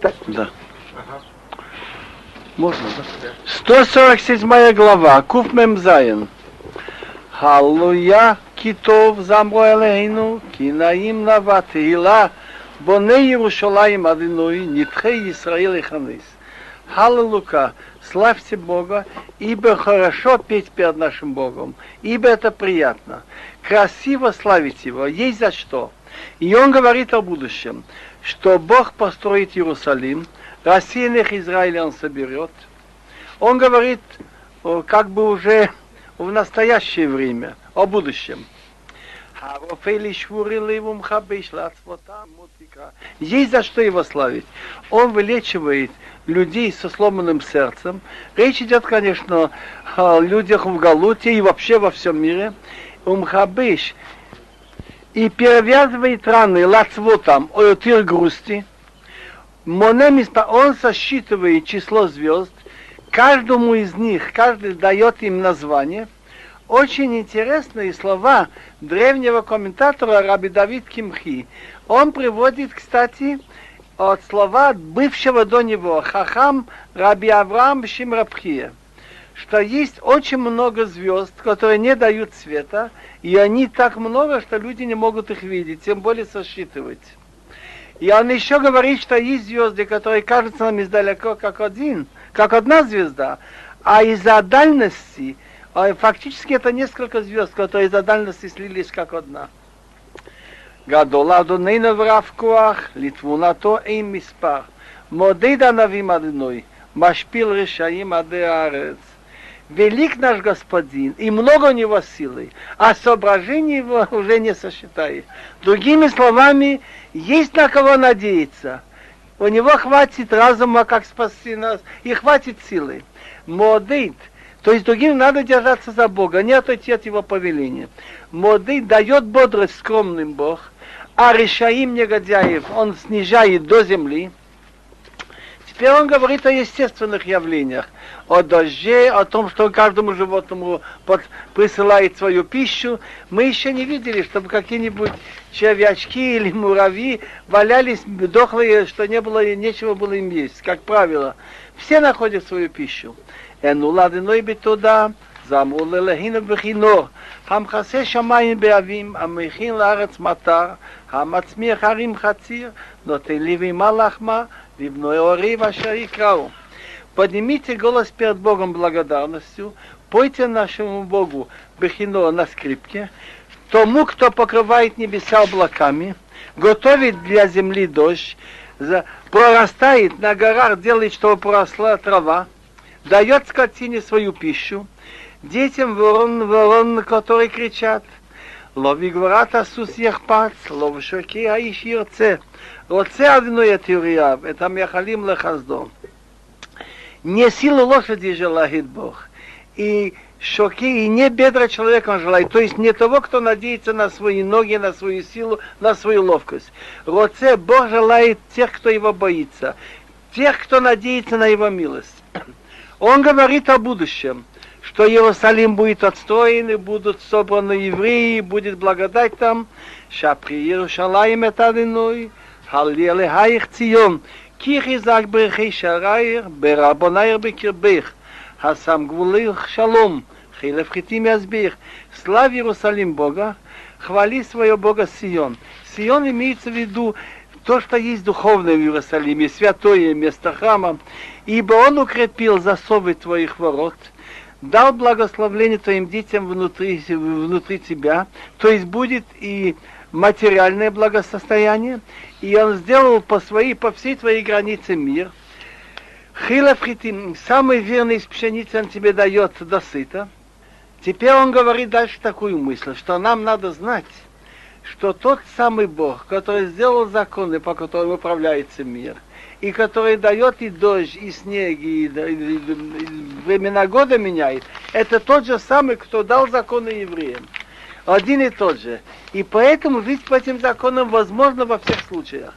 Так, да. Можно, да? 147 глава, Куф Мемзаин. Халлуя китов замро элейну, кинаим нава тehila, боне Иерушалаим адиной, нитхе Исраил и ханис. Халлелука, славьте Бога, ибо хорошо петь перед нашим Богом, ибо это приятно. Красиво славить Его, есть за что. И он говорит о будущем, что Бог построит Иерусалим, рассеянных Израиля он соберет. Он говорит как бы уже в настоящее время, о будущем. Есть за что его славить. Он вылечивает людей со сломанным сердцем. Речь идет, конечно, о людях в Галуте и вообще во всем мире. Умхабиш и перевязывает раны лацвотом, оютир грусти. Монемиста, он сосчитывает число звезд, каждому из них, каждый дает им название. Очень интересные слова древнего комментатора Раби Давид Кимхи. Он приводит, кстати, от слова бывшего до него Хахам Раби Авраам Шимрабхия, что есть очень много звезд, которые не дают света, и они так много, что люди не могут их видеть, тем более сосчитывать. И он еще говорит, что есть звезды, которые кажутся нам издалека как один, как одна звезда, а из-за дальности, а фактически это несколько звезд, которые из-за дальности слились как одна. גדול אדוננו ורב כוח, לתבונתו אין מספר. מודד ענבים אדוני, משפיל רשעים עדי הארץ. Велик наш Господин, и много у него силы, а соображений его уже не сосчитаешь. Другими словами, есть на кого надеяться. У него хватит разума, как спасти нас, и хватит силы. Модит, то есть другим надо держаться за Бога, не отойти от его повеления. Модит дает бодрость скромным Бог, а решаим негодяев он снижает до земли. Теперь он говорит о естественных явлениях, о дожде, о том, что каждому животному под, присылает свою пищу. Мы еще не видели, чтобы какие-нибудь червячки или муравьи валялись дохлые, что не было, нечего было им есть, как правило. Все находят свою пищу. Эну ладиной бы туда, זמרו ללהינו בכינור, המכסה שמיים באבים, המכין לארץ מטר, המצמיח הרים חציר, נותן לבהמה לחמה, לבנוי אוריב אשר יקראו. Поднимите голос перед Богом благодарностью, пойте нашему Богу бехино на скрипке, тому, кто покрывает небеса облаками, готовит для земли дождь, прорастает на горах, делает, чтобы поросла трава, дает скотине свою пищу, детям ворон, ворон, которые кричат, лови гварат асус яхпац, лови шоки האיש ירצה. רוצה אדנו את יוריו, את המייחלים לחסדו. Не силу лошади желает Бог, и шоки, и не бедра человека он желает, то есть не того, кто надеется на свои ноги, на свою силу, на свою ловкость. Роце Бог желает тех, кто его боится, тех, кто надеется на его милость. Он говорит о будущем – что Иерусалим будет отстроен, и будут собраны евреи, будет благодать там. Шапри Иерушалаим это адиной, халлеле хаих цион, ких изак брехи шараир, берабонаир бекирбех, хасам гвулых шалом, хилев хитим язбих. Славь Иерусалим Бога, хвали своего Бога Сион. Сион имеется в виду то, что есть духовное в Иерусалиме, святое место храма, ибо он укрепил засовы твоих ворот – дал благословление твоим детям внутри, внутри тебя, то есть будет и материальное благосостояние, и он сделал по, своей, по всей твоей границе мир. Хилафритим, самый верный из пшеницы он тебе дает до сыта. Теперь он говорит дальше такую мысль, что нам надо знать, что тот самый Бог, который сделал законы, по которым управляется мир – и который дает и дождь, и снег, и, и, и времена года меняет, это тот же самый, кто дал законы евреям. Один и тот же. И поэтому жить по этим законам возможно во всех случаях.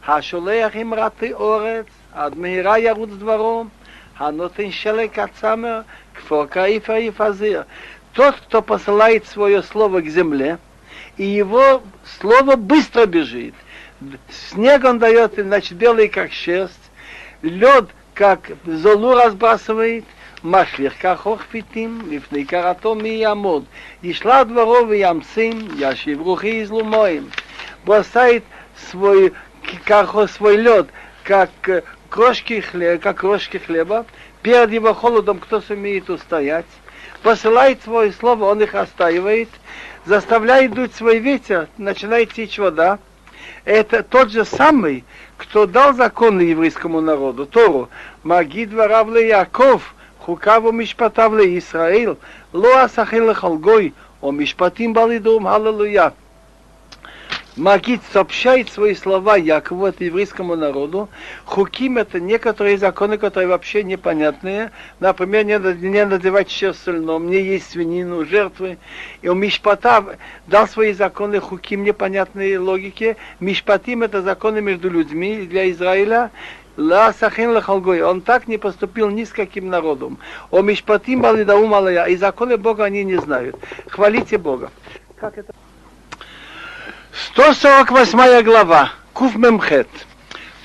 Хашулеях им раты орец, адмира яруд с двором, ханотен шелек ацамер, кфорка и фазир. Тот, кто посылает свое слово к земле, и его слово быстро бежит – Снег он дает, значит, белый как шерсть. Лед, как золу разбрасывает. משליך כחוך פיתים, לפני קראתו מי יעמוד. ישלח דברו וימצים, ישיב רוחי יזלו моим. Бросает свой, как, свой лед, как крошки хлеба, как крошки хлеба, перед его холодом кто сумеет устоять, посылает свое слово, он их остаивает, заставляет дуть свой ветер, начинает течь вода. это тот же самый, кто дал законы еврейскому народу, Тору. Магид Варавле Яков, Хукаву Мишпатавле Исраил, Лоа Сахил Халгой, о Мишпатим Балидум, Аллилуйя. Магит сообщает свои слова Якову, это еврейскому народу. Хуким это некоторые законы, которые вообще непонятные. Например, не, не надевать шерсть сольном, не есть свинину, жертвы. И у Мишпата дал свои законы Хуким непонятные логики. Мишпатим это законы между людьми для Израиля. Ла сахин лахалгой. Он так не поступил ни с каким народом. О мишпатим балидаум алая. И законы Бога они не знают. Хвалите Бога. Как это? 148 глава, Куф Мемхет.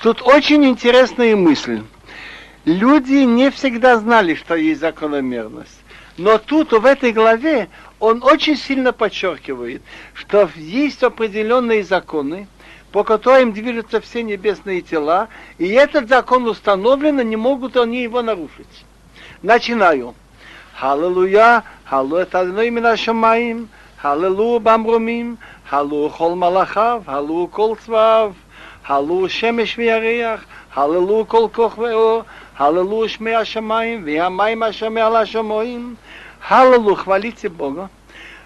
Тут очень интересная мысль. Люди не всегда знали, что есть закономерность. Но тут, в этой главе, он очень сильно подчеркивает, что есть определенные законы, по которым движутся все небесные тела, и этот закон установлен, и не могут они его нарушить. Начинаю. Халлелуя, халлуя тадной мина шамаим, халлелуя бамрумим, הלו כל מלאכיו, הלו כל צבאיו, הלו שמש וירח, הללו כל כוח ואור, הללו שמי השמיים והמים אשר מעל השמיים, הללו, хвалите Бога,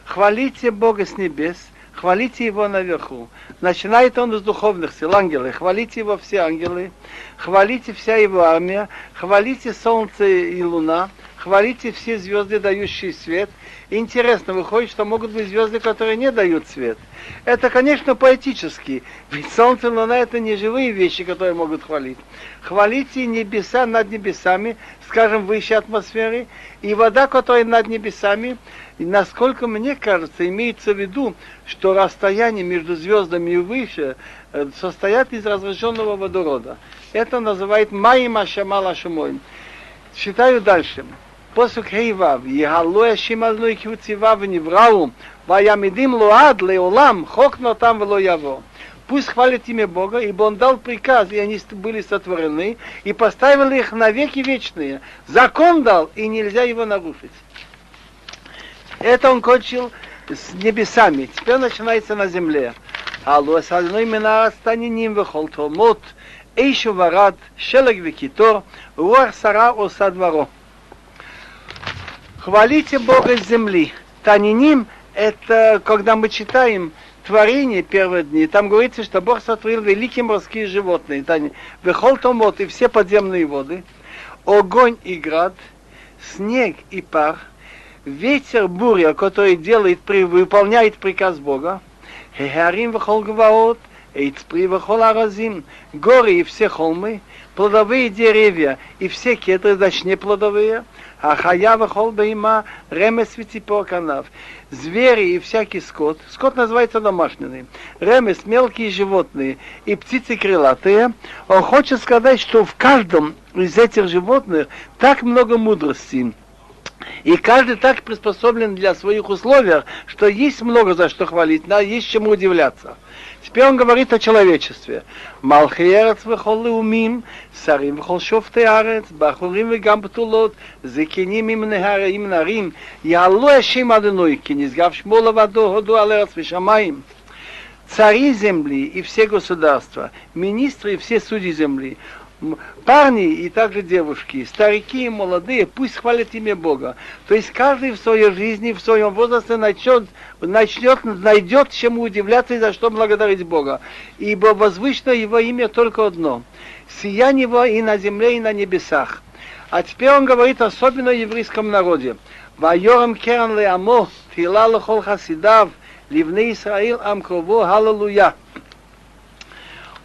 хвалите Бога с небес, хвалите Его наверху. Начинает он с духовных сил, ангелы, хвалите Его все ангелы, хвалите вся Его армия, хвалите солнце и луна, Хвалите все звезды, дающие свет. Интересно, выходит, что могут быть звезды, которые не дают свет. Это, конечно, поэтически, ведь солнце и луна это не живые вещи, которые могут хвалить. Хвалите небеса над небесами, скажем, выше атмосферы, и вода, которая над небесами, и насколько мне кажется, имеется в виду, что расстояние между звездами и выше э, состоят из разрешенного водорода. Это называют Майим Ашамал Ашамоим. Читаю дальше. פוסוק ה' יהלו השם אדוני כי הוא ציווה ונבראו ויעמידים לו עד לעולם חוק נותם ולא יבוא. Пусть хвалит имя Бога, ибо Он дал приказ, и они были сотворены, и поставил их на веки вечные. Закон дал, и нельзя его нарушить. Это он кончил с небесами. Теперь начинается на земле. Алло, сальной минара станиним вехол томот, эйшу варад, шелег векитор, руах сара оса дворо. Хвалите Бога с земли. Таниним – это когда мы читаем творение первые дни, там говорится, что Бог сотворил великие морские животные, вехол томот и все подземные воды, огонь и град, снег и пар, ветер буря, который делает, выполняет приказ Бога, Хеарим вехол гваот, Эйцпри вехол аразим, горы и все холмы, плодовые деревья и все кедры, не плодовые, а хаява холбейма ремес канав. Звери и всякий скот. Скот называется домашний. Ремес мелкие животные и птицы крылатые. Он хочет сказать, что в каждом из этих животных так много мудрости. И каждый так приспособлен для своих условий, что есть много за что хвалить, да, есть чему удивляться. Теперь он говорит о человечестве. Малхиерец вехол умим, сарим вехол шофты арец, бахурим вегам птулот, зекиним им нехара им нарим, ялу эшим адыной, кинизгав шмола ваду ходу алерц вишамаим. Цари земли и все государства, министры и все судьи земли, парни и также девушки, старики и молодые, пусть хвалят имя Бога. То есть каждый в своей жизни, в своем возрасте начнет, начнет, найдет чему удивляться и за что благодарить Бога. Ибо возвышено его имя только одно. Сияние его и на земле, и на небесах. А теперь он говорит особенно о еврейском народе. Вайорам керан леамо, фила лохол хасидав, ливне Исраил ам крово, халлелуя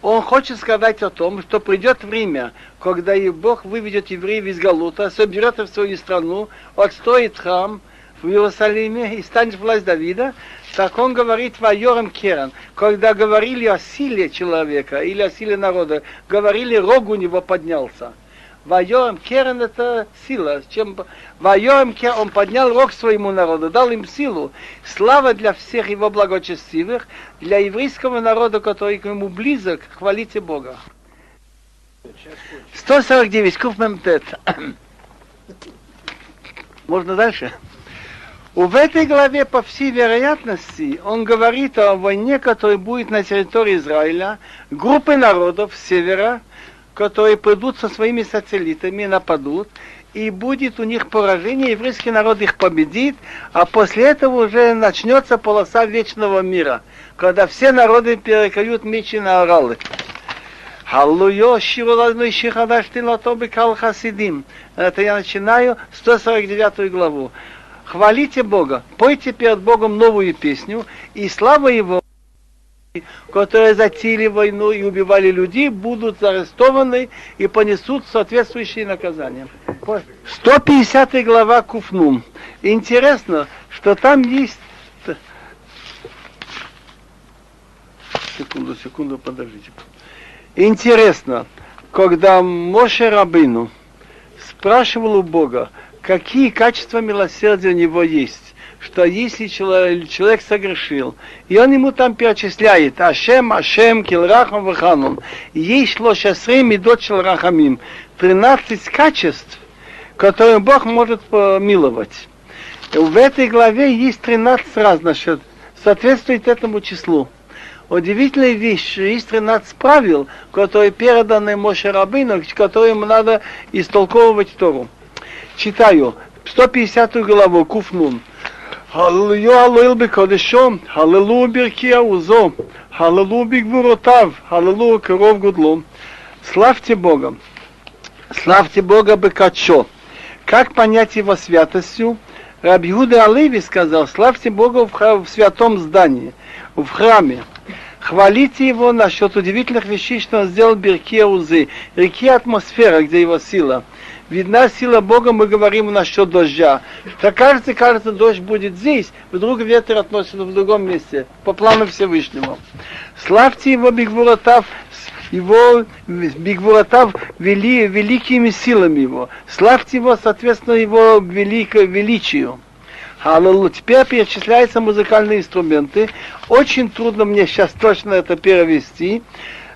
он хочет сказать о том, что придет время, когда и Бог выведет евреев из Галута, соберет в свою страну, отстроит храм, в Иерусалиме и станет власть Давида, так он говорит Вайорем Керан. Когда говорили о силе человека или о силе народа, говорили, рог у него поднялся. Вайорем Керан это сила. Чем... Вайорем Керан, он поднял рог своему народу, дал им силу. Слава для всех его благочестивых, для еврейского народа, который к нему близок, хвалите Бога. 149, Куфмемтет. Можно дальше? В этой главе, по всей вероятности, он говорит о войне, которая будет на территории Израиля, группы народов с севера, которые придут со своими сателлитами, нападут, и будет у них поражение, еврейский народ их победит, а после этого уже начнется полоса вечного мира, когда все народы перекают мечи на оралы. Халлуйо, Шиволадной Шихадаш Тилатобы Кал Хасидим. Это я начинаю 149 главу. Хвалите Бога, пойте перед Богом новую песню, и слава Его, которые затеяли войну и убивали людей, будут арестованы и понесут соответствующие наказания. 150 глава Куфнум. Интересно, что там есть... Секунду, секунду, подождите. Интересно, когда Моше Рабину спрашивал у Бога, какие качества милосердия у него есть, что если человек, человек согрешил, и он ему там перечисляет, Ашем, Ашем, Килрахам, Ваханун, есть лошасрей медот Рахамим, 13 качеств, которые Бог может помиловать. И в этой главе есть 13 раз, значит, соответствует этому числу. Удивительная вещь, есть 13 правил, которые переданы Моше Рабину, которым надо истолковывать Тору. Читаю 150 главу, Куфнун. Аллил бекодешом, Аллилуйя биркия узо, Аллилуйя бигвуротав, Аллилуйя коров гудлом. Славьте Бога. Славьте Бога бекачо. Как понять его святостью? Рабиуда Алеви сказал, славьте Бога в, в святом здании, в храме. Хвалите его насчет удивительных вещей, что он сделал Бирке Узы, реки атмосфера, где его сила. Видна сила Бога, мы говорим насчет дождя. Так кажется, кажется, дождь будет здесь, вдруг ветер относится в другом месте, по плану Всевышнего. Славьте его Бигвуратав, его Бигвуратав вели, великими силами его. Славьте его, соответственно, его великое величию. Аллилуйя. Теперь перечисляются музыкальные инструменты. Очень трудно мне сейчас точно это перевести.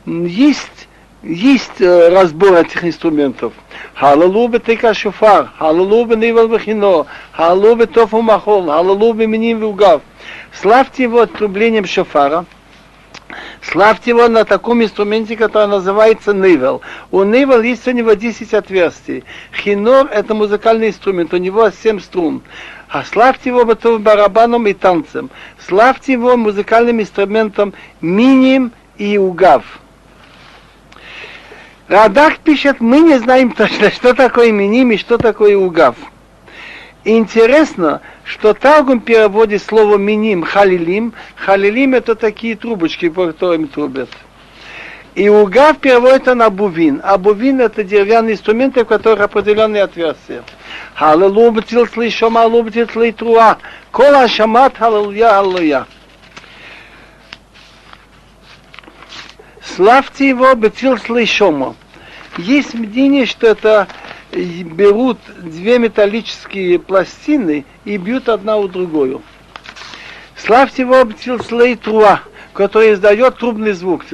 Есть, есть э, разбор этих инструментов. Халалуба тыка шуфар, халалуба нивал вахино, халалуба тофу махол, халалуба миним вугав. Славьте его отрублением шофара. Славьте его на таком инструменте, который называется нивел. У нивел есть у него 10 отверстий. Хинор это музыкальный инструмент, у него 7 струн. А славьте его барабаном и танцем. Славьте его музыкальным инструментом миним и угав. Радах пишет, мы не знаем точно, что такое миним и что такое угав. интересно, что Таргум переводит слово миним халилим. Халилим это такие трубочки, по которым трубят. И угав переводит на бувин. А бувин это деревянные инструменты, в которых определенные отверстия. Халилу бетил слышом, халилу бетил слитруа. Кола шамат, халилуя, аллуя. Славьте его, бетил слышомо. Есть мнение, что это берут две металлические пластины и бьют одна у другую. Славьте его, бетил слитруа, который издает трубный звук.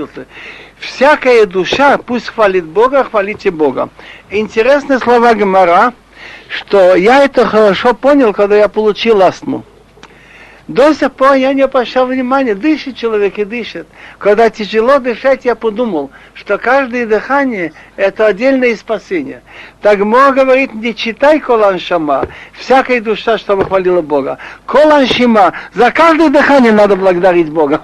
Всякая душа пусть хвалит Бога, хвалите Бога. Интересные слова Гмара, что я это хорошо понял, когда я получил астму. До сих пор я не обращал внимания, дышит человек и дышит. Когда тяжело дышать, я подумал, что каждое дыхание – это отдельное спасение. Так Мо говорит, не читай Колан Шама, всякая душа, чтобы хвалила Бога. Колан Шима, за каждое дыхание надо благодарить Бога.